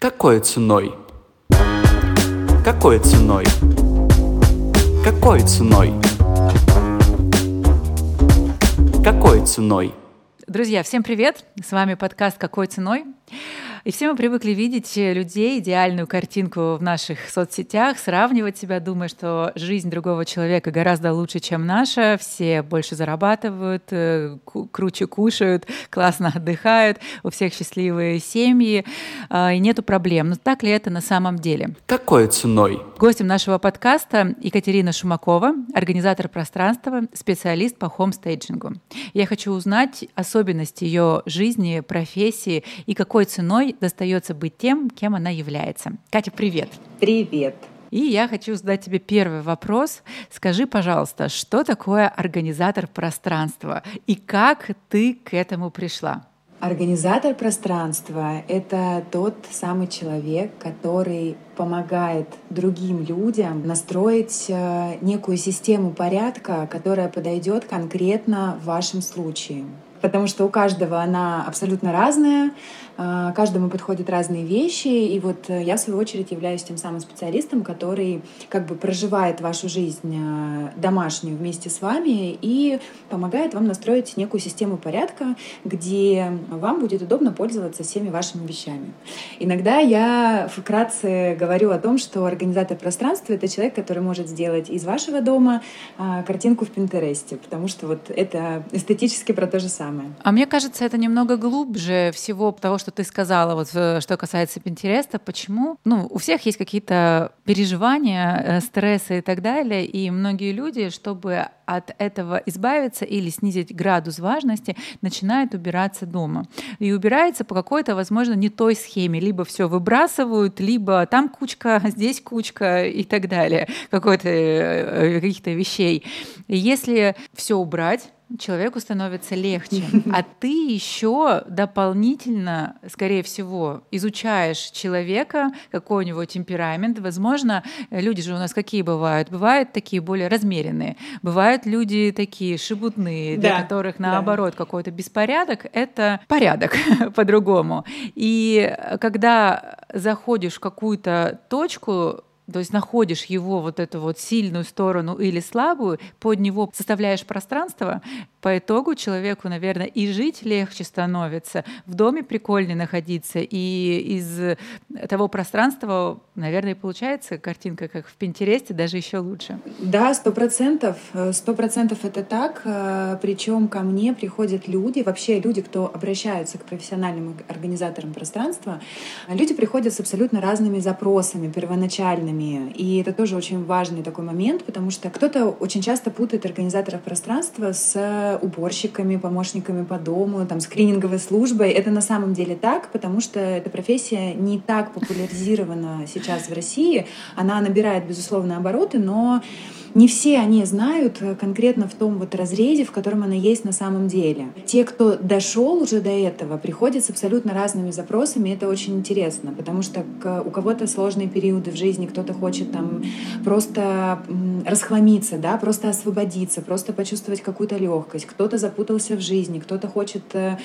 Какой ценой? Какой ценой? Какой ценой? Какой ценой? Друзья, всем привет! С вами подкаст «Какой ценой?». И все мы привыкли видеть людей, идеальную картинку в наших соцсетях, сравнивать себя, думая, что жизнь другого человека гораздо лучше, чем наша. Все больше зарабатывают, э, круче кушают, классно отдыхают, у всех счастливые семьи, а, и нету проблем. Но так ли это на самом деле? Какой ценой? Гостем нашего подкаста Екатерина Шумакова, организатор пространства, специалист по хомстейджингу. Я хочу узнать особенности ее жизни, профессии и какой ценой достается быть тем, кем она является. Катя, привет! Привет! И я хочу задать тебе первый вопрос. Скажи, пожалуйста, что такое организатор пространства и как ты к этому пришла? Организатор пространства — это тот самый человек, который помогает другим людям настроить э, некую систему порядка, которая подойдет конкретно в вашем случае потому что у каждого она абсолютно разная, каждому подходят разные вещи, и вот э, я, в свою очередь, являюсь тем самым специалистом, который как бы проживает вашу жизнь э, домашнюю вместе с вами и помогает вам настроить некую систему порядка, где вам будет удобно пользоваться всеми вашими вещами. Иногда я вкратце говорю о том, что организатор пространства — это человек, который может сделать из вашего дома а, картинку в Пинтересте, потому что вот это эстетически про то же самое. А мне кажется, это немного глубже всего того, что ты сказала, вот э, что касается Пинтереста. Почему? Ну, у всех есть какие-то переживания, э, стрессы и так далее, и многие люди, чтобы от этого избавиться или снизить градус важности, начинают убираться дома. И убирается по какой-то, возможно, не той схеме. Либо все выбрасывают, либо там кучка, здесь кучка и так далее, э, каких-то вещей. И если все убрать, человеку становится легче. А ты еще дополнительно, скорее всего, изучаешь человека, какой у него темперамент. Возможно, люди же у нас какие бывают? Бывают такие более размеренные, бывают люди такие шебутные, для да, которых наоборот да. какой-то беспорядок — это порядок по-другому. И когда заходишь в какую-то точку, то есть находишь его вот эту вот сильную сторону или слабую, под него составляешь пространство, по итогу человеку, наверное, и жить легче становится, в доме прикольнее находиться, и из того пространства, наверное, получается картинка, как в Пинтересте, даже еще лучше. Да, сто процентов, сто процентов это так. Причем ко мне приходят люди, вообще люди, кто обращаются к профессиональным организаторам пространства, люди приходят с абсолютно разными запросами первоначальными, и это тоже очень важный такой момент, потому что кто-то очень часто путает организаторов пространства с уборщиками, помощниками по дому, там, скрининговой службой. Это на самом деле так, потому что эта профессия не так популяризирована сейчас в России. Она набирает, безусловно, обороты, но не все они знают конкретно в том вот разрезе, в котором она есть на самом деле. Те, кто дошел уже до этого, приходят с абсолютно разными запросами, это очень интересно, потому что у кого-то сложные периоды в жизни, кто-то хочет там просто расхламиться, да, просто освободиться, просто почувствовать какую-то легкость, кто-то запутался в жизни, кто-то хочет э,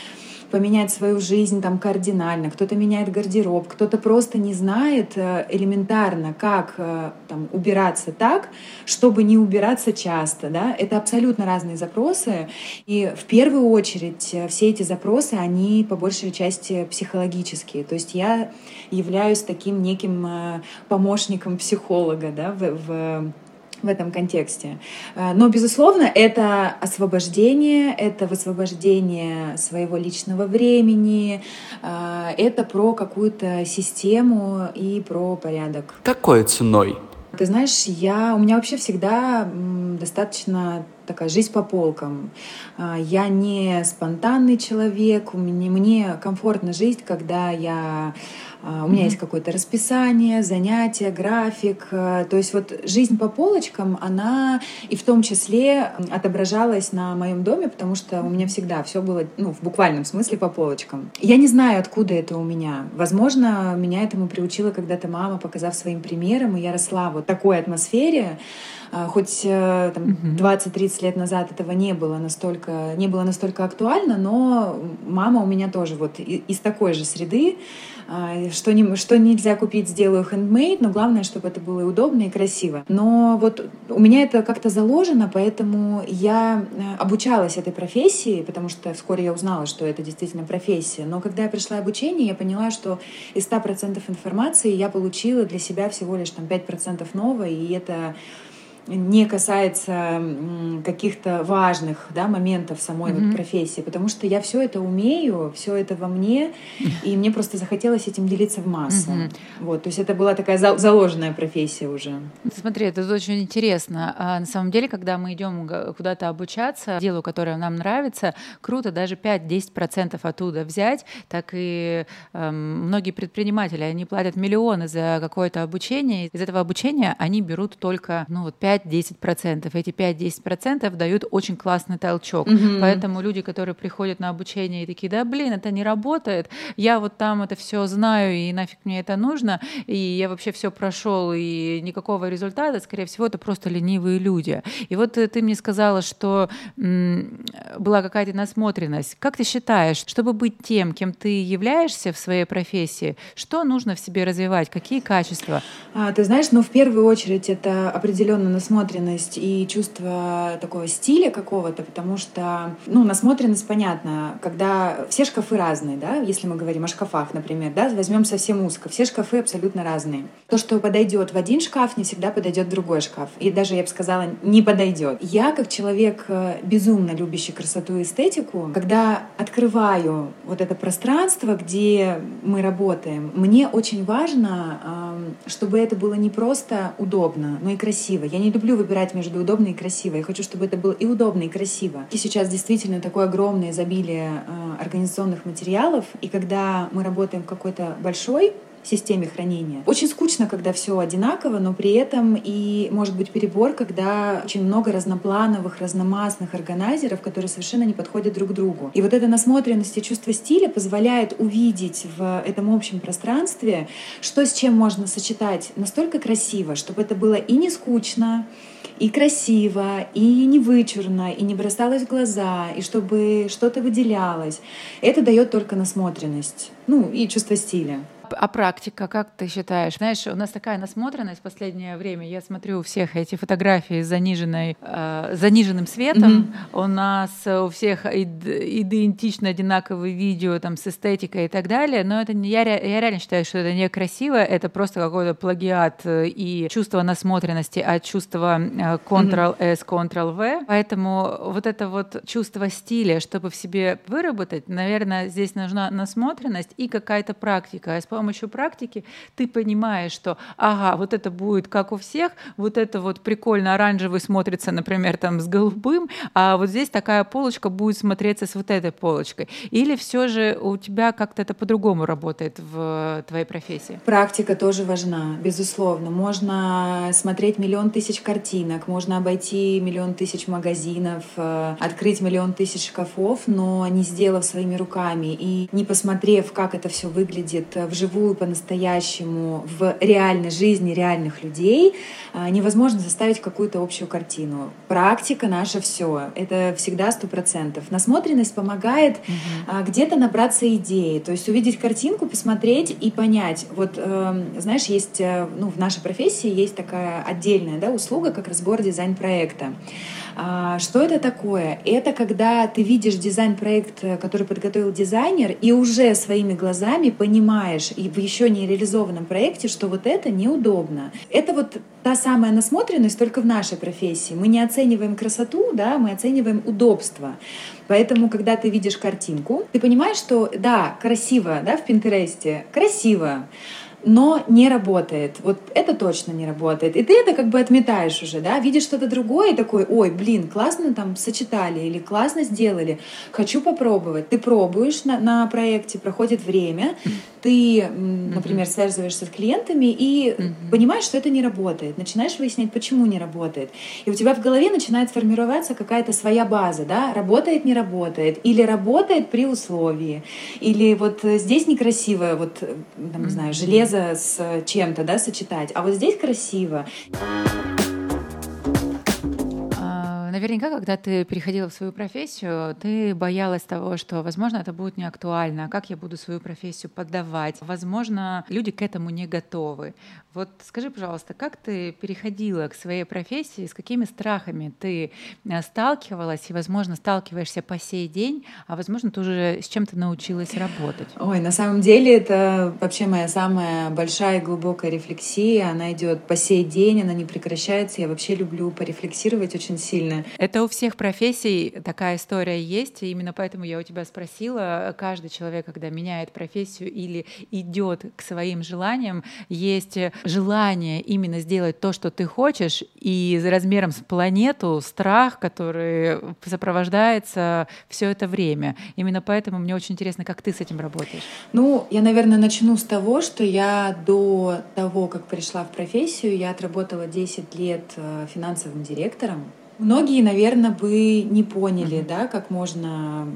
поменять свою жизнь там кардинально, кто-то меняет гардероб, кто-то просто не знает э, элементарно, как э, там, убираться так, чтобы не убираться часто. Да? Это абсолютно разные запросы. И в первую очередь э, все эти запросы, они по большей части психологические. То есть я являюсь таким неким помощником психолога да, в, в в этом контексте. Э, но, безусловно, это освобождение, это высвобождение своего личного времени, э, это про какую-то систему и про порядок. Какой ценой? Ты знаешь, я, у меня вообще всегда достаточно такая жизнь по полкам. Э, я не спонтанный человек, мне, мне комфортно жить, когда я а, у меня mm-hmm. есть какое-то расписание, занятия, график. Э, то есть вот жизнь по полочкам, она и в том числе отображалась на моем доме, потому что у меня всегда все было, ну, в буквальном смысле по полочкам. Я не знаю, откуда это у меня. Возможно, меня этому приучила когда-то мама, показав своим примером, и я росла вот в такой атмосфере. А, хоть э, там, uh-huh. 20-30 лет назад этого не было настолько, не было настолько актуально, но мама у меня тоже вот из такой же среды, а, что, не, что нельзя купить, сделаю handmade, но главное, чтобы это было удобно, и красиво. Но вот у меня это как-то заложено, поэтому я э, обучалась этой профессии, потому что вскоре я узнала, что это действительно профессия. Но когда я пришла обучение, я поняла, что из 100% информации я получила для себя всего лишь там 5% нового, и это не касается каких-то важных да, моментов самой mm-hmm. вот профессии, потому что я все это умею, все это во мне, и мне просто захотелось этим делиться в массы. Mm-hmm. Вот, то есть это была такая заложенная профессия уже. Смотри, это очень интересно. А на самом деле, когда мы идем куда-то обучаться, делу, которое нам нравится, круто даже 5-10% оттуда взять, так и э, многие предприниматели, они платят миллионы за какое-то обучение, из этого обучения они берут только ну, вот 5 5-10%. Эти 5-10% дают очень классный толчок. Mm-hmm. Поэтому люди, которые приходят на обучение и такие, да, блин, это не работает, я вот там это все знаю, и нафиг мне это нужно, и я вообще все прошел, и никакого результата, скорее всего, это просто ленивые люди. И вот ты мне сказала, что м- была какая-то насмотренность. Как ты считаешь, чтобы быть тем, кем ты являешься в своей профессии, что нужно в себе развивать, какие качества? А, ты знаешь, ну, в первую очередь, это определенно насмотренность и чувство такого стиля какого-то, потому что, ну, насмотренность, понятно, когда все шкафы разные, да, если мы говорим о шкафах, например, да, возьмем совсем узко, все шкафы абсолютно разные. То, что подойдет в один шкаф, не всегда подойдет в другой шкаф. И даже, я бы сказала, не подойдет. Я, как человек э, безумно любящий красоту и эстетику, когда открываю вот это пространство, где мы работаем, мне очень важно, чтобы это было не просто удобно, но и красиво. Я не люблю выбирать между удобно и красиво. Я хочу, чтобы это было и удобно, и красиво. И сейчас действительно такое огромное изобилие э, организационных материалов. И когда мы работаем в какой-то большой системе хранения. Очень скучно, когда все одинаково, но при этом и может быть перебор, когда очень много разноплановых, разномастных органайзеров, которые совершенно не подходят друг другу. И вот эта насмотренность и чувство стиля позволяет увидеть в этом общем пространстве, что с чем можно сочетать настолько красиво, чтобы это было и не скучно, и красиво, и не вычурно, и не бросалось в глаза, и чтобы что-то выделялось. Это дает только насмотренность, ну и чувство стиля. А практика, как ты считаешь? Знаешь, у нас такая насмотренность в последнее время. Я смотрю у всех эти фотографии с заниженной, э, заниженным светом. Mm-hmm. У нас у всех идентично одинаковые видео там, с эстетикой и так далее. Но это не, я, я реально считаю, что это некрасиво. Это просто какой-то плагиат э, и чувство насмотренности от чувства Ctrl-S, Ctrl-V. Поэтому вот это вот чувство стиля, чтобы в себе выработать, наверное, здесь нужна насмотренность и какая-то практика. С помощью практики ты понимаешь, что, ага, вот это будет как у всех, вот это вот прикольно оранжевый смотрится, например, там с голубым, а вот здесь такая полочка будет смотреться с вот этой полочкой. Или все же у тебя как-то это по-другому работает в твоей профессии? Практика тоже важна, безусловно. Можно смотреть миллион тысяч картинок, можно обойти миллион тысяч магазинов, э, открыть миллион тысяч шкафов, но не сделав своими руками и не посмотрев, как это все выглядит вживую, вживую, по-настоящему, в реальной жизни реальных людей, а, невозможно заставить какую-то общую картину. Практика наша все. Это всегда сто процентов. Насмотренность помогает угу. где-то набраться идеи, то есть увидеть картинку, посмотреть и понять. Вот, эм, знаешь, есть, э, ну, в нашей профессии есть такая отдельная да, услуга, как разбор дизайн-проекта. А, что это такое? Это когда ты видишь дизайн-проект, э, который подготовил дизайнер, и уже своими глазами понимаешь и в еще не реализованном проекте, что вот это неудобно. Это вот та самая насмотренность только в нашей профессии. Мы не оцениваем красоту, да, мы оцениваем удобство. Поэтому, когда ты видишь картинку, ты понимаешь, что да, красиво, да, в Пинтересте, красиво, но не работает. Вот это точно не работает. И ты это как бы отметаешь уже, да, видишь что-то другое и такой, ой, блин, классно там сочетали или классно сделали, хочу попробовать. Ты пробуешь на, на проекте, проходит время, ты, например, связываешься с клиентами и понимаешь, что это не работает. Начинаешь выяснять, почему не работает. И у тебя в голове начинает формироваться какая-то своя база, да, работает, не работает, или работает при условии, или вот здесь некрасиво, вот, там, не знаю, железо с чем-то, да, сочетать. А вот здесь красиво. Наверняка, когда ты переходила в свою профессию, ты боялась того, что, возможно, это будет не актуально, а как я буду свою профессию поддавать. Возможно, люди к этому не готовы. Вот скажи, пожалуйста, как ты переходила к своей профессии, с какими страхами ты э, сталкивалась и, возможно, сталкиваешься по сей день, а, возможно, ты уже с чем-то научилась работать? Ой, на самом деле это вообще моя самая большая и глубокая рефлексия. Она идет по сей день, она не прекращается. Я вообще люблю порефлексировать очень сильно. Это у всех профессий такая история есть, и именно поэтому я у тебя спросила. Каждый человек, когда меняет профессию или идет к своим желаниям, есть желание именно сделать то, что ты хочешь, и размером с планету страх, который сопровождается все это время. Именно поэтому мне очень интересно, как ты с этим работаешь. Ну, я, наверное, начну с того, что я до того, как пришла в профессию, я отработала 10 лет э, финансовым директором Многие, наверное, бы не поняли, mm-hmm. да, как можно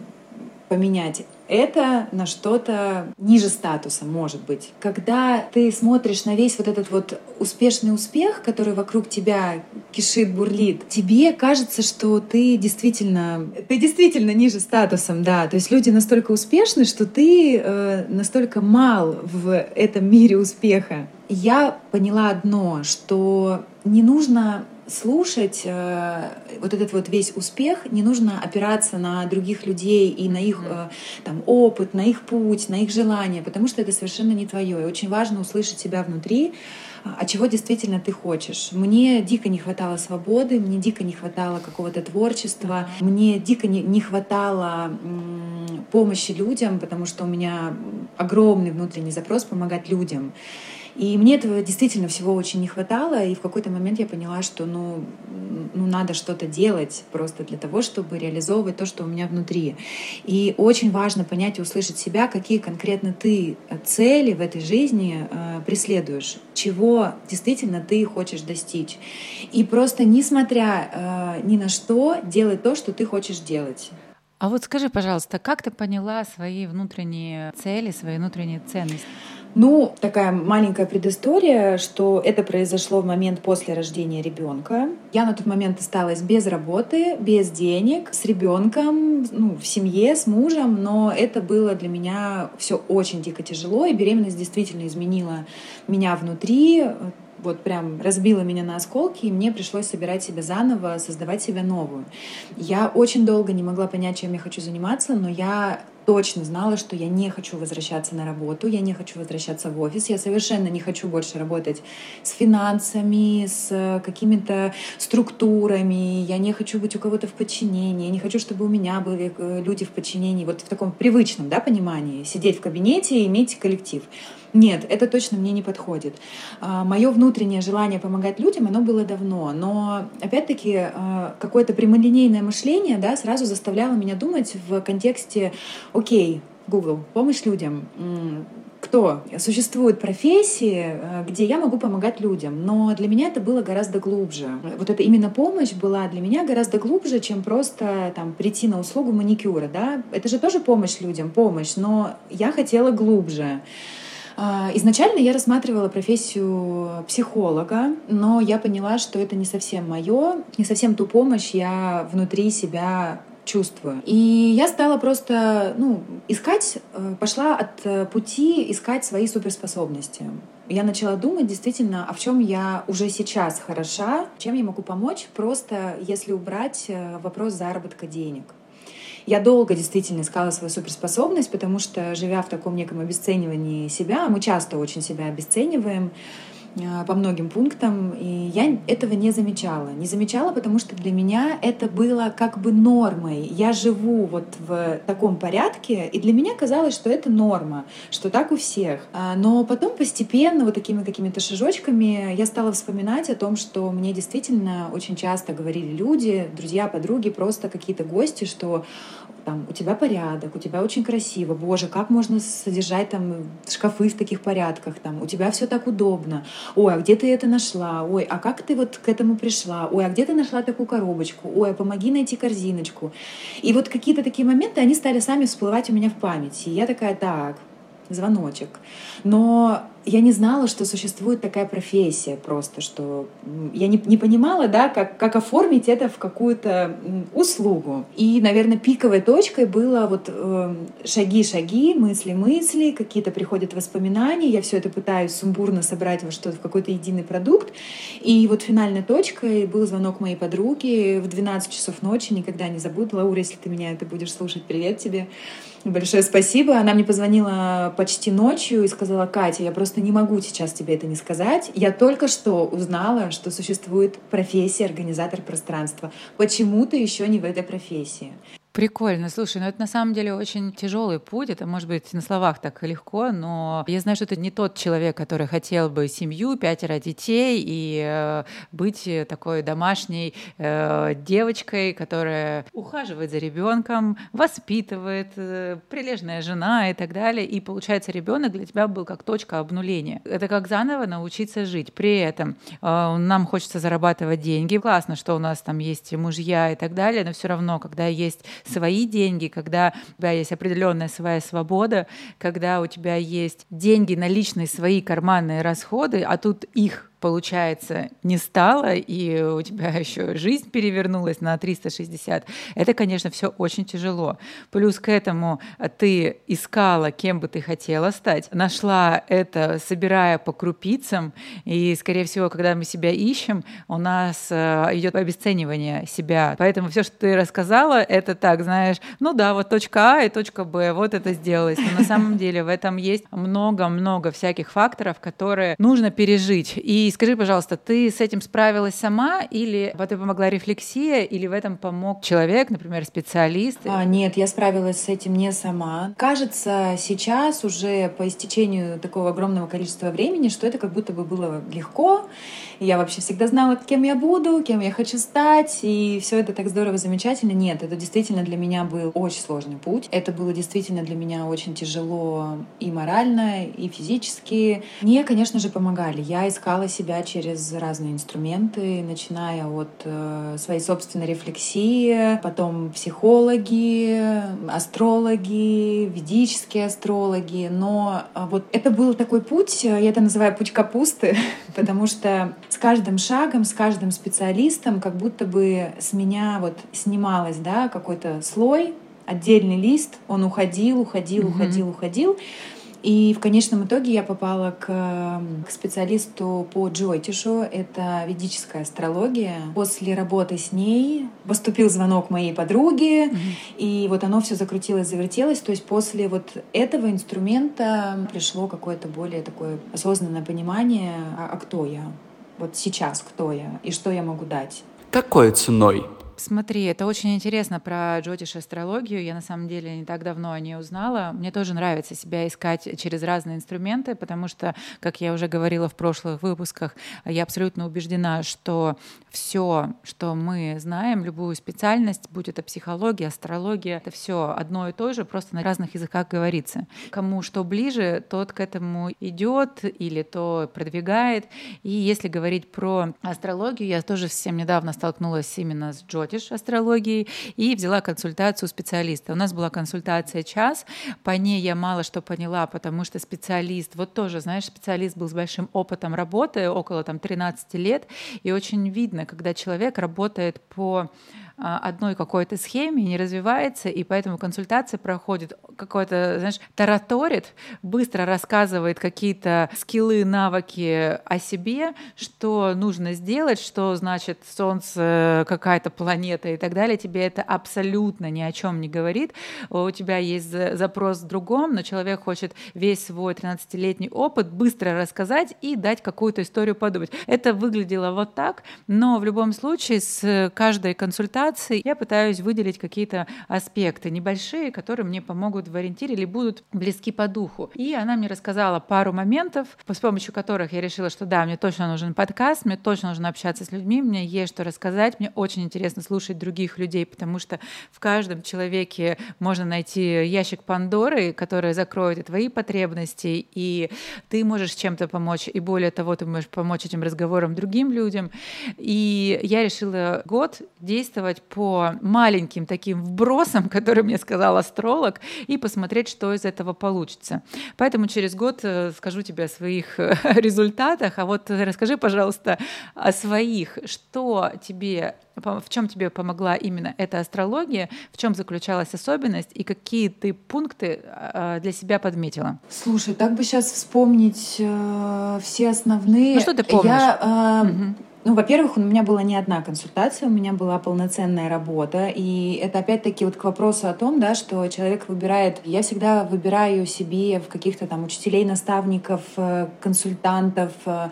поменять это на что-то ниже статуса, может быть. Когда ты смотришь на весь вот этот вот успешный успех, который вокруг тебя кишит, бурлит, тебе кажется, что ты действительно, ты действительно ниже статусом, да. То есть люди настолько успешны, что ты э, настолько мал в этом мире успеха. Я поняла одно, что не нужно слушать э, вот этот вот весь успех, не нужно опираться на других людей и на их э, там, опыт, на их путь, на их желания, потому что это совершенно не твое. И очень важно услышать себя внутри, а чего действительно ты хочешь. Мне дико не хватало свободы, мне дико не хватало какого-то творчества, мне дико не, не хватало помощи людям, потому что у меня огромный внутренний запрос помогать людям. И мне этого действительно всего очень не хватало, и в какой-то момент я поняла, что ну, ну надо что-то делать просто для того, чтобы реализовывать то, что у меня внутри. И очень важно понять и услышать себя, какие конкретно ты цели в этой жизни э, преследуешь, чего действительно ты хочешь достичь. И просто несмотря э, ни на что, делать то, что ты хочешь делать. А вот скажи, пожалуйста, как ты поняла свои внутренние цели, свои внутренние ценности? Ну, такая маленькая предыстория, что это произошло в момент после рождения ребенка. Я на тот момент осталась без работы, без денег, с ребенком, ну, в семье, с мужем, но это было для меня все очень дико тяжело, и беременность действительно изменила меня внутри, вот прям разбила меня на осколки, и мне пришлось собирать себя заново, создавать себя новую. Я очень долго не могла понять, чем я хочу заниматься, но я точно знала, что я не хочу возвращаться на работу, я не хочу возвращаться в офис, я совершенно не хочу больше работать с финансами, с какими-то структурами, я не хочу быть у кого-то в подчинении, я не хочу, чтобы у меня были э, люди в подчинении, вот в таком привычном да, понимании, сидеть в кабинете и иметь коллектив. Нет, это точно мне не подходит. А, Мое внутреннее желание помогать людям, оно было давно, но опять-таки а, какое-то прямолинейное мышление да, сразу заставляло меня думать в контексте, окей, Google, помощь людям, кто? Существуют профессии, э, где я могу помогать людям, но для меня это было гораздо глубже. Вот эта именно помощь была для меня гораздо глубже, чем просто там прийти на услугу маникюра, да? Это же тоже помощь людям, помощь, но я хотела глубже. А, изначально я рассматривала профессию психолога, но я поняла, что это не совсем мое, не совсем ту помощь я внутри себя чувствую. И я стала просто ну, искать, э, пошла от э, пути искать свои суперспособности. Я начала думать действительно, а в чем я уже сейчас хороша, чем я могу помочь, просто если убрать э, вопрос заработка денег. Я долго действительно искала свою суперспособность, потому что, живя в таком неком обесценивании себя, мы часто очень себя обесцениваем, по многим пунктам, и я этого не замечала. Не замечала, потому что для меня это было как бы нормой. Я живу вот в таком порядке, и для меня казалось, что это норма, что так у всех. А, но потом постепенно, вот такими какими-то шажочками, я стала вспоминать о том, что мне действительно очень часто говорили люди, друзья, подруги, просто какие-то гости, что там, у тебя порядок, у тебя очень красиво, боже, как можно содержать там шкафы в таких порядках, там, у тебя все так удобно, ой, а где ты это нашла, ой, а как ты вот к этому пришла, ой, а где ты нашла такую коробочку, ой, а помоги найти корзиночку. И вот какие-то такие моменты, они стали сами всплывать у меня в памяти. И я такая, так, звоночек. Но я не знала, что существует такая профессия просто, что я не, не понимала, да, как, как оформить это в какую-то услугу. И, наверное, пиковой точкой было вот шаги-шаги, э, мысли-мысли, какие-то приходят воспоминания, я все это пытаюсь сумбурно собрать во что-то, в какой-то единый продукт. И вот финальной точкой был звонок моей подруги в 12 часов ночи, никогда не забуду. Лаура, если ты меня это будешь слушать, привет тебе. Большое спасибо. Она мне позвонила почти ночью и сказала, Катя, я просто не могу сейчас тебе это не сказать. Я только что узнала, что существует профессия организатор пространства. Почему ты еще не в этой профессии? Прикольно. Слушай, ну это на самом деле очень тяжелый путь. Это может быть на словах так легко, но я знаю, что ты не тот человек, который хотел бы семью, пятеро детей и э, быть такой домашней э, девочкой, которая ухаживает за ребенком, воспитывает, э, прилежная жена и так далее. И получается, ребенок для тебя был как точка обнуления. Это как заново научиться жить. При этом э, нам хочется зарабатывать деньги. Классно, что у нас там есть мужья и так далее, но все равно, когда есть свои деньги, когда у тебя есть определенная своя свобода, когда у тебя есть деньги, наличные свои карманные расходы, а тут их получается, не стало, и у тебя еще жизнь перевернулась на 360, это, конечно, все очень тяжело. Плюс к этому ты искала, кем бы ты хотела стать, нашла это, собирая по крупицам, и, скорее всего, когда мы себя ищем, у нас э, идет обесценивание себя. Поэтому все, что ты рассказала, это так, знаешь, ну да, вот точка А и точка Б, вот это сделалось. Но на самом деле в этом есть много-много всяких факторов, которые нужно пережить. И скажи, пожалуйста, ты с этим справилась сама или тебе помогла рефлексия, или в этом помог человек, например, специалист? А, нет, я справилась с этим не сама. Кажется, сейчас уже по истечению такого огромного количества времени, что это как будто бы было легко. Я вообще всегда знала, кем я буду, кем я хочу стать, и все это так здорово, замечательно. Нет, это действительно для меня был очень сложный путь. Это было действительно для меня очень тяжело и морально, и физически. Мне, конечно же, помогали. Я искала себя через разные инструменты, начиная от э, своей собственной рефлексии, потом психологи, астрологи, ведические астрологи. Но э, вот это был такой путь, я это называю путь капусты, потому что с каждым шагом, с каждым специалистом как будто бы с меня вот снималось да, какой-то слой, отдельный лист, он уходил, уходил, mm-hmm. уходил, уходил. И в конечном итоге я попала к, к специалисту по Джойтишу, это ведическая астрология. После работы с ней поступил звонок моей подруге, mm-hmm. и вот оно все закрутилось, завертелось. То есть после вот этого инструмента пришло какое-то более такое осознанное понимание, а, а кто я, вот сейчас кто я и что я могу дать. Какой ценой? Смотри, это очень интересно про джотиш астрологию. Я на самом деле не так давно о ней узнала. Мне тоже нравится себя искать через разные инструменты, потому что, как я уже говорила в прошлых выпусках, я абсолютно убеждена, что все, что мы знаем, любую специальность, будь это психология, астрология, это все одно и то же, просто на разных языках говорится. Кому что ближе, тот к этому идет или то продвигает. И если говорить про астрологию, я тоже совсем недавно столкнулась именно с джотиш Scottish астрологией и взяла консультацию у специалиста. У нас была консультация час, по ней я мало что поняла, потому что специалист, вот тоже, знаешь, специалист был с большим опытом работы, около там 13 лет, и очень видно, когда человек работает по одной какой-то схеме, не развивается, и поэтому консультация проходит какой-то, знаешь, тараторит, быстро рассказывает какие-то скиллы, навыки о себе, что нужно сделать, что значит Солнце, какая-то планета и так далее. Тебе это абсолютно ни о чем не говорит. У тебя есть запрос в другом, но человек хочет весь свой 13-летний опыт быстро рассказать и дать какую-то историю подумать. Это выглядело вот так, но в любом случае с каждой консультацией презентации я пытаюсь выделить какие-то аспекты небольшие, которые мне помогут в ориентире или будут близки по духу. И она мне рассказала пару моментов, с помощью которых я решила, что да, мне точно нужен подкаст, мне точно нужно общаться с людьми, мне есть что рассказать, мне очень интересно слушать других людей, потому что в каждом человеке можно найти ящик Пандоры, который закроет и твои потребности, и ты можешь чем-то помочь, и более того, ты можешь помочь этим разговорам другим людям. И я решила год действовать сделать по маленьким таким вбросам, которые мне сказал астролог, и посмотреть, что из этого получится. Поэтому через год э, скажу тебе о своих э, результатах. А вот расскажи, пожалуйста, о своих. Что тебе в чем тебе помогла именно эта астрология, в чем заключалась особенность и какие ты пункты э, для себя подметила? Слушай, так бы сейчас вспомнить э, все основные. Ну что ты помнишь? Я, э, угу. Ну, во-первых, у меня была не одна консультация, у меня была полноценная работа. И это опять-таки вот к вопросу о том, да, что человек выбирает... Я всегда выбираю себе в каких-то там учителей, наставников, э, консультантов, э,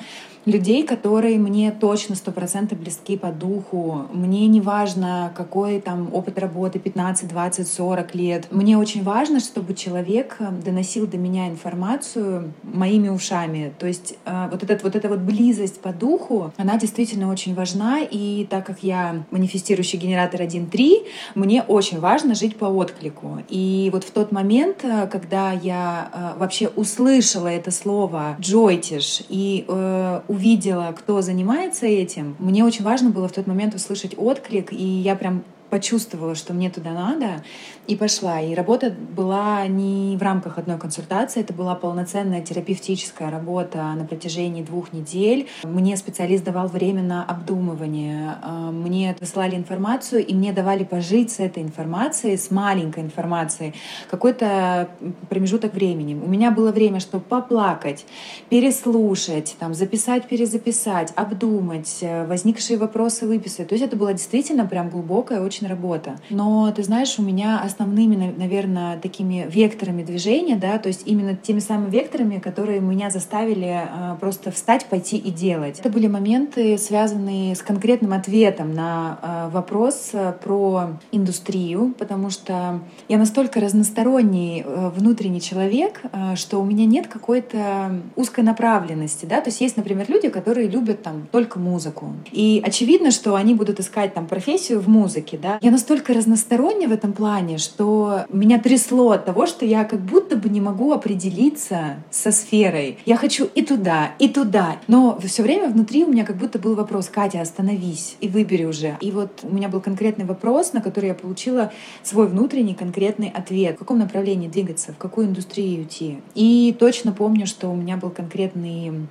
людей, которые мне точно сто процентов близки по духу. Мне не важно, какой там опыт работы, 15, 20, 40 лет. Мне очень важно, чтобы человек э, доносил до меня информацию моими ушами. То есть э, вот, этот, вот эта вот близость по духу, она действительно очень важна. И так как я манифестирующий генератор 1.3, мне очень важно жить по отклику. И вот в тот момент, э, когда я вообще услышала это слово «джойтиш» и э, увидела, кто занимается этим, мне очень важно было в тот момент услышать отклик, и я прям почувствовала, что мне туда надо, и пошла. И работа была не в рамках одной консультации, это была полноценная терапевтическая работа на протяжении двух недель. Мне специалист давал время на обдумывание, а, мне высылали информацию, и мне давали пожить с этой информацией, с маленькой информацией, какой-то промежуток времени. У меня было время, чтобы поплакать, переслушать, там, записать, перезаписать, обдумать, э, возникшие вопросы выписать. То есть это была действительно прям глубокая очень работа. Но, ты знаешь, у меня основными, наверное, такими векторами движения, да, то есть именно теми самыми векторами, которые меня заставили э, просто встать, пойти и делать. Это были моменты, связанные с конкретным ответом на э, вопрос э, про индустрию, потому что я настолько разносторонний э, внутренний человек, что у меня нет какой-то узкой направленности, да, то есть есть, например, люди, которые любят там только музыку, и очевидно, что они будут искать там профессию в музыке, да. Я настолько разносторонняя в этом плане, что меня трясло от того, что я как будто бы не могу определиться со сферой. Я хочу и туда, и туда. Но все время внутри у меня как будто был вопрос, Катя, остановись и выбери уже. И вот у меня был конкретный вопрос, на который я получила свой внутренний конкретный ответ. В каком направлении двигаться, в какую индустрию идти. И точно помню, что у меня был конкретный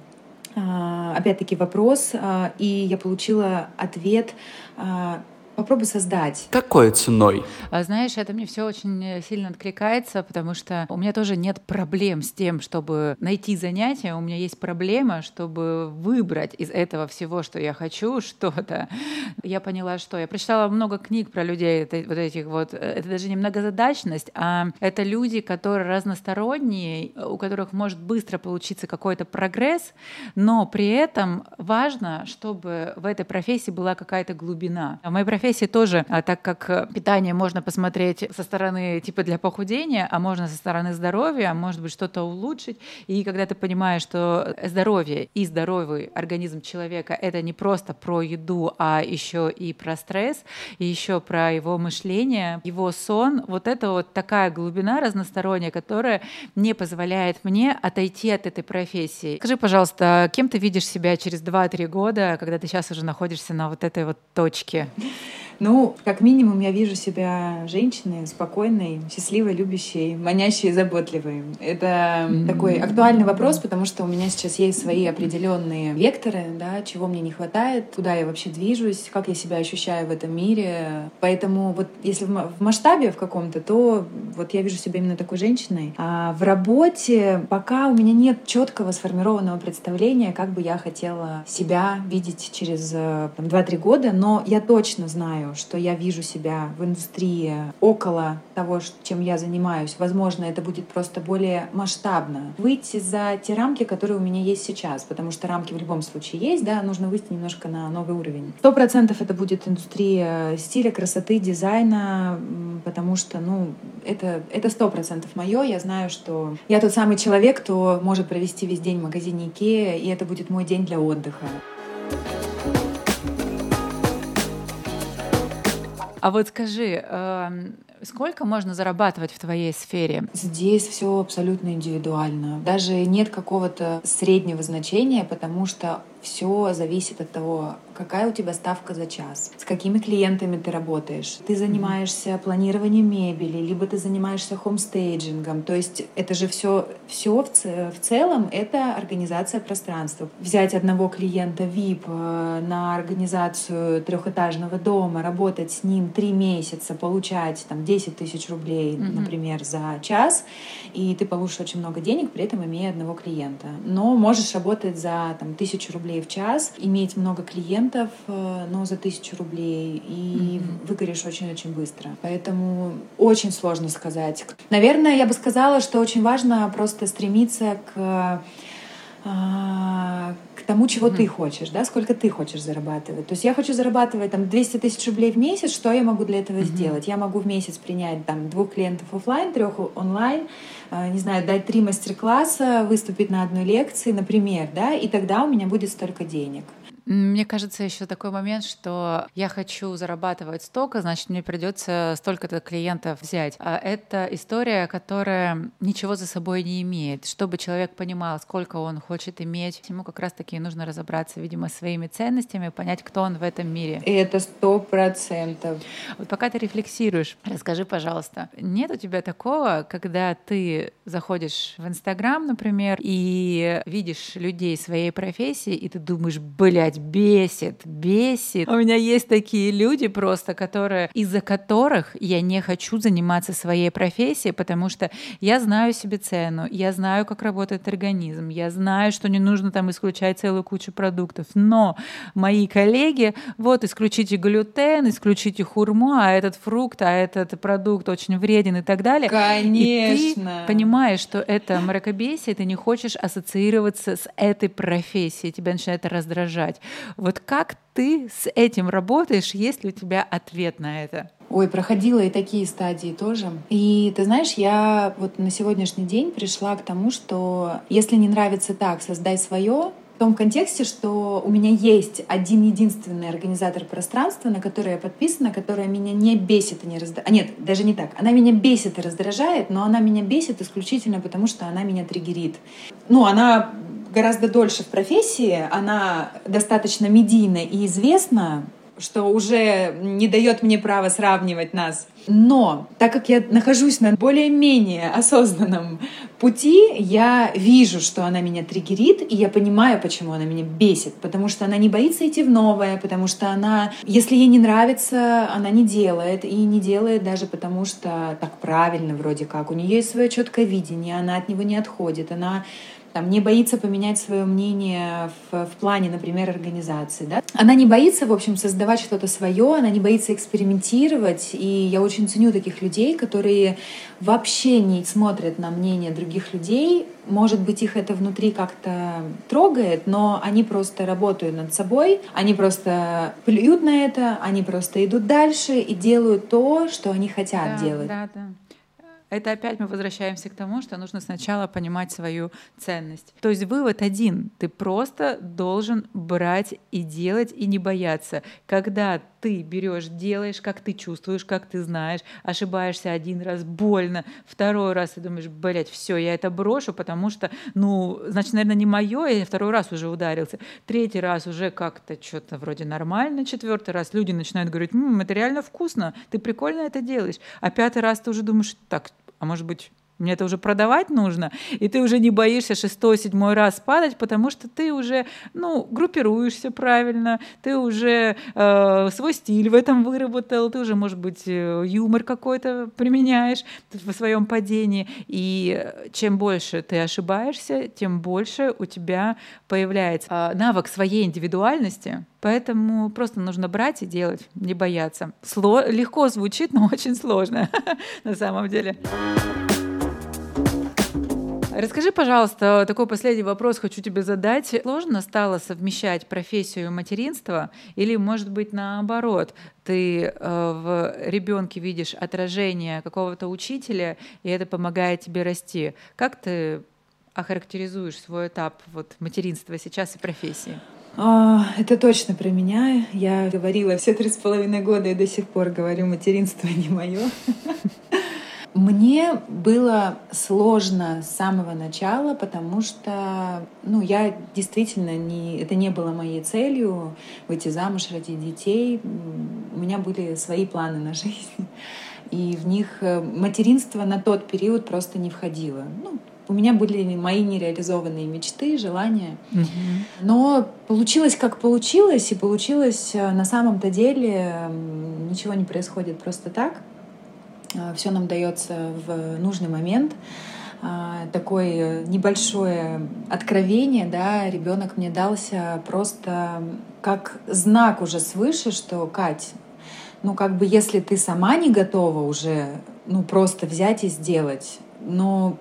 а, опять-таки вопрос, а, и я получила ответ а, попробуй создать. Какой ценой? А, знаешь, это мне все очень э, сильно откликается, потому что у меня тоже нет проблем с тем, чтобы найти занятие. У меня есть проблема, чтобы выбрать из этого всего, что я хочу, что-то. Я поняла, что я прочитала много книг про людей, это, вот этих вот. Э, это даже не многозадачность, а это люди, которые разносторонние, у которых может быстро получиться какой-то прогресс, но при этом важно, чтобы в этой профессии была какая-то глубина. В моей профессии профессии тоже, а, так как э, питание можно посмотреть со стороны типа для похудения, а можно со стороны здоровья, а может быть что-то улучшить. И когда ты понимаешь, что здоровье и здоровый организм человека — это не просто про еду, а еще и про стресс, и еще про его мышление, его сон, вот это вот такая глубина разносторонняя, которая не позволяет мне отойти от этой профессии. Скажи, пожалуйста, кем ты видишь себя через 2-3 года, когда ты сейчас уже находишься на вот этой вот точке? Ну, как минимум, я вижу себя женщиной, спокойной, счастливой, любящей, манящей и заботливой. Это mm-hmm. такой актуальный вопрос, потому что у меня сейчас есть свои определенные векторы, да, чего мне не хватает, куда я вообще движусь, как я себя ощущаю в этом мире. Поэтому вот если в масштабе в каком-то, то вот я вижу себя именно такой женщиной. А в работе пока у меня нет четкого сформированного представления, как бы я хотела себя видеть через там, 2-3 года, но я точно знаю, знаю, что я вижу себя в индустрии около того, чем я занимаюсь. Возможно, это будет просто более масштабно. Выйти за те рамки, которые у меня есть сейчас, потому что рамки в любом случае есть, да, нужно выйти немножко на новый уровень. Сто процентов это будет индустрия стиля, красоты, дизайна, потому что, ну, это это сто процентов мое. Я знаю, что я тот самый человек, кто может провести весь день в магазине Икея, и это будет мой день для отдыха. А вот скажи, эм, Сколько можно зарабатывать в твоей сфере? Здесь все абсолютно индивидуально. Даже нет какого-то среднего значения, потому что все зависит от того, какая у тебя ставка за час, с какими клиентами ты работаешь. Ты занимаешься планированием мебели, либо ты занимаешься хомстейджингом. То есть это же все, все в, в целом это организация пространства. Взять одного клиента VIP э, на организацию трехэтажного дома, работать с ним три месяца, получать там 10 тысяч рублей, mm-hmm. например, за час, и ты получишь очень много денег, при этом имея одного клиента. Но можешь работать за там тысячу рублей в час, иметь много клиентов, э, но за тысячу рублей, и mm-hmm. выгоришь очень-очень быстро. Поэтому очень сложно сказать. Наверное, я бы сказала, что очень важно просто стремиться к а, к тому, чего mm-hmm. ты хочешь, да, сколько ты хочешь зарабатывать. То есть я хочу зарабатывать там 200 тысяч рублей в месяц, что я могу для этого mm-hmm. сделать? Я могу в месяц принять там двух клиентов офлайн, трех онлайн, э, не знаю, дать три мастер-класса, выступить на одной лекции, например, да, и тогда у меня будет столько денег. Мне кажется, еще такой момент, что я хочу зарабатывать столько, значит, мне придется столько-то клиентов взять. А это история, которая ничего за собой не имеет. Чтобы человек понимал, сколько он хочет иметь, ему как раз-таки нужно разобраться, видимо, своими ценностями, понять, кто он в этом мире. И это сто процентов. Вот пока ты рефлексируешь, расскажи, пожалуйста, нет у тебя такого, когда ты заходишь в Инстаграм, например, и видишь людей своей профессии, и ты думаешь, блядь, блядь, бесит, бесит. У меня есть такие люди просто, которые, из-за которых я не хочу заниматься своей профессией, потому что я знаю себе цену, я знаю, как работает организм, я знаю, что не нужно там исключать целую кучу продуктов, но мои коллеги, вот, исключите глютен, исключите хурму, а этот фрукт, а этот продукт очень вреден и так далее. Конечно. И ты понимаешь, что это мракобесие, ты не хочешь ассоциироваться с этой профессией, тебя начинает раздражать. Вот как ты с этим работаешь, есть ли у тебя ответ на это? Ой, проходила и такие стадии тоже. И ты знаешь, я вот на сегодняшний день пришла к тому, что если не нравится так, создай свое, в том контексте, что у меня есть один единственный организатор пространства, на который я подписана, которая меня не бесит и не раздражает. А нет, даже не так. Она меня бесит и раздражает, но она меня бесит исключительно потому, что она меня триггерит. Ну, она гораздо дольше в профессии, она достаточно медийна и известна, что уже не дает мне права сравнивать нас. Но так как я нахожусь на более-менее осознанном пути, я вижу, что она меня триггерит, и я понимаю, почему она меня бесит. Потому что она не боится идти в новое, потому что она, если ей не нравится, она не делает. И не делает даже потому, что так правильно вроде как. У нее есть свое четкое видение, она от него не отходит. Она там, не боится поменять свое мнение в, в плане, например, организации. Да? Она не боится, в общем, создавать что-то свое, она не боится экспериментировать. И я очень ценю таких людей, которые вообще не смотрят на мнение других людей. Может быть, их это внутри как-то трогает, но они просто работают над собой, они просто плюют на это, они просто идут дальше и делают то, что они хотят да, делать. Да, да. Это опять мы возвращаемся к тому, что нужно сначала понимать свою ценность. То есть вывод один. Ты просто должен брать и делать, и не бояться. Когда ты берешь, делаешь, как ты чувствуешь, как ты знаешь, ошибаешься один раз больно, второй раз ты думаешь, блядь, все, я это брошу, потому что, ну, значит, наверное, не мое, я второй раз уже ударился, третий раз уже как-то что-то вроде нормально, четвертый раз люди начинают говорить, М, это реально вкусно, ты прикольно это делаешь, а пятый раз ты уже думаешь, так, а может быть, мне это уже продавать нужно, и ты уже не боишься шестой, седьмой раз падать, потому что ты уже, ну, группируешься правильно, ты уже э, свой стиль в этом выработал, ты уже, может быть, э, юмор какой-то применяешь в своем падении, и чем больше ты ошибаешься, тем больше у тебя появляется э, навык своей индивидуальности, Поэтому просто нужно брать и делать, не бояться. Сло... Легко звучит, но очень сложно на самом деле. Расскажи, пожалуйста, такой последний вопрос хочу тебе задать. Сложно стало совмещать профессию и материнство? Или, может быть, наоборот, ты э, в ребенке видишь отражение какого-то учителя, и это помогает тебе расти? Как ты охарактеризуешь свой этап вот, материнства сейчас и профессии? А, это точно про меня. Я говорила все три с половиной года и до сих пор говорю, материнство не мое. Мне было сложно с самого начала, потому что, ну, я действительно не, это не было моей целью выйти замуж, родить детей. У меня были свои планы на жизнь, и в них э, материнство на тот период просто не входило. Ну, у меня были мои нереализованные мечты, желания. Но получилось как получилось, и получилось э, на самом-то деле ничего не происходит просто так. А, Все нам дается в нужный момент. А, такое небольшое откровение, да, ребенок мне дался просто как знак уже свыше, что Кать, ну как бы если ты сама не готова уже, ну просто взять и сделать, но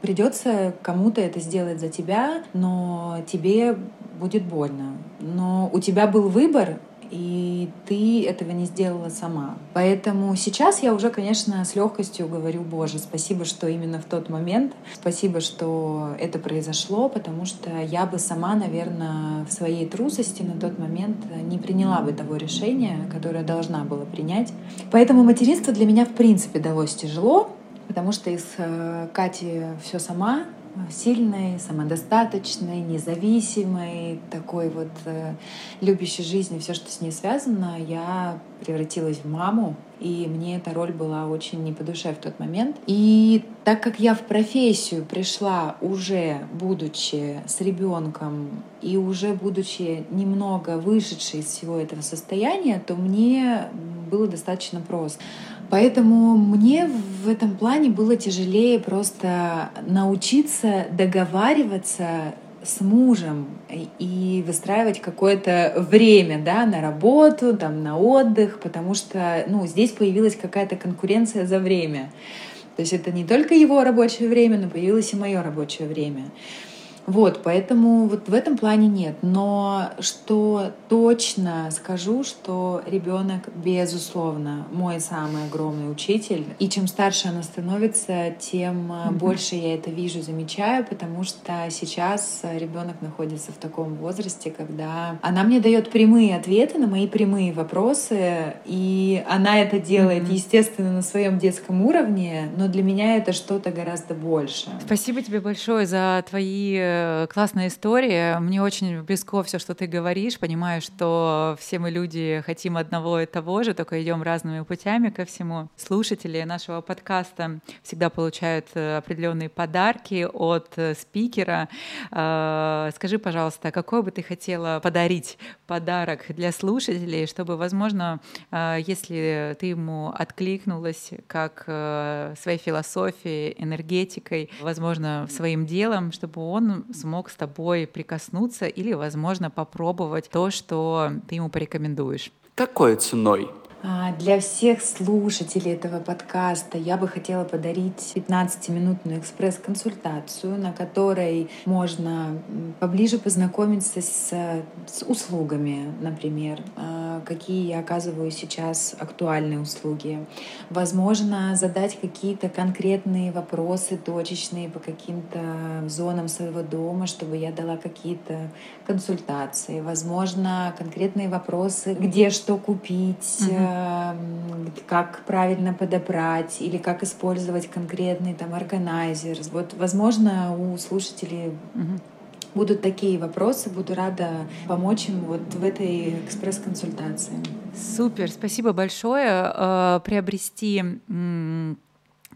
придется кому-то это сделать за тебя, но тебе будет больно. Но у тебя был выбор, и ты этого не сделала сама. Поэтому сейчас я уже, конечно, с легкостью говорю, Боже, спасибо, что именно в тот момент, спасибо, что это произошло, потому что я бы сама, наверное, в своей трусости на тот момент не приняла бы того решения, которое должна была принять. Поэтому материнство для меня в принципе далось тяжело, потому что из э, Кати все сама, сильной, самодостаточной, независимой, такой вот э, любящей жизни, все, что с ней связано, я превратилась в маму, и мне эта роль была очень не по душе в тот момент. И так как я в профессию пришла уже будучи с ребенком и уже будучи немного вышедшей из всего этого состояния, то мне было достаточно просто. Поэтому мне в этом плане было тяжелее просто научиться договариваться с мужем и выстраивать какое-то время да, на работу, там, на отдых, потому что ну, здесь появилась какая-то конкуренция за время. То есть это не только его рабочее время, но появилось и мое рабочее время. Вот, поэтому вот в этом плане нет. Но что точно скажу, что ребенок, безусловно, мой самый огромный учитель. И чем старше она становится, тем mm-hmm. больше я это вижу, замечаю, потому что сейчас ребенок находится в таком возрасте, когда она мне дает прямые ответы на мои прямые вопросы, и она это делает, mm-hmm. естественно, на своем детском уровне, но для меня это что-то гораздо больше. Спасибо тебе большое за твои э, классная история. Мне очень близко все, что ты говоришь. Понимаю, что все мы люди хотим одного и того же, только идем разными путями ко всему. Слушатели нашего подкаста всегда получают э, определенные подарки от э, спикера. Скажи, пожалуйста, какой бы ты хотела подарить подарок для слушателей, чтобы, возможно, если ты ему откликнулась как своей философией, энергетикой, возможно, своим делом, чтобы он смог с тобой прикоснуться или, возможно, попробовать то, что ты ему порекомендуешь. Какой ценой? А, для всех слушателей этого подкаста я бы хотела подарить 15-минутную экспресс-консультацию, на которой можно поближе познакомиться с, с услугами, например, а, какие я оказываю сейчас актуальные услуги. Возможно, задать какие-то конкретные вопросы, точечные по каким-то зонам своего дома, чтобы я дала какие-то консультации. Возможно, конкретные вопросы, где что купить, mm-hmm как правильно подобрать или как использовать конкретный там органайзер. Вот, возможно, у слушателей угу. будут такие вопросы. Буду рада помочь им вот в этой экспресс-консультации. Супер, спасибо большое. Э, приобрести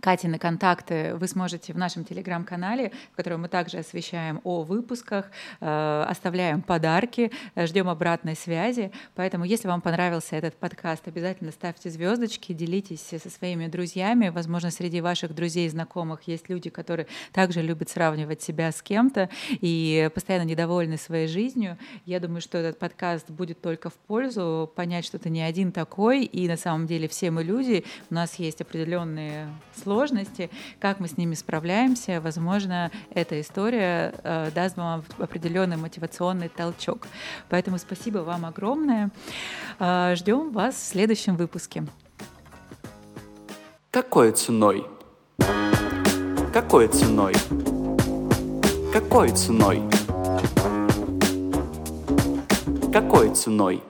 Катины контакты вы сможете в нашем телеграм-канале, в котором мы также освещаем о выпусках, э, оставляем подарки, ждем обратной связи. Поэтому, если вам понравился этот подкаст, обязательно ставьте звездочки, делитесь со своими друзьями. Возможно, среди ваших друзей и знакомых есть люди, которые также любят сравнивать себя с кем-то и постоянно недовольны своей жизнью. Я думаю, что этот подкаст будет только в пользу, понять, что ты не один такой, и на самом деле все мы люди, у нас есть определенные сложности, как мы с ними справляемся. Возможно, эта история э, даст вам определенный мотивационный толчок. Поэтому спасибо вам огромное. Э, ждем вас в следующем выпуске. Какой ценой? Какой ценой? Какой ценой? Какой ценой?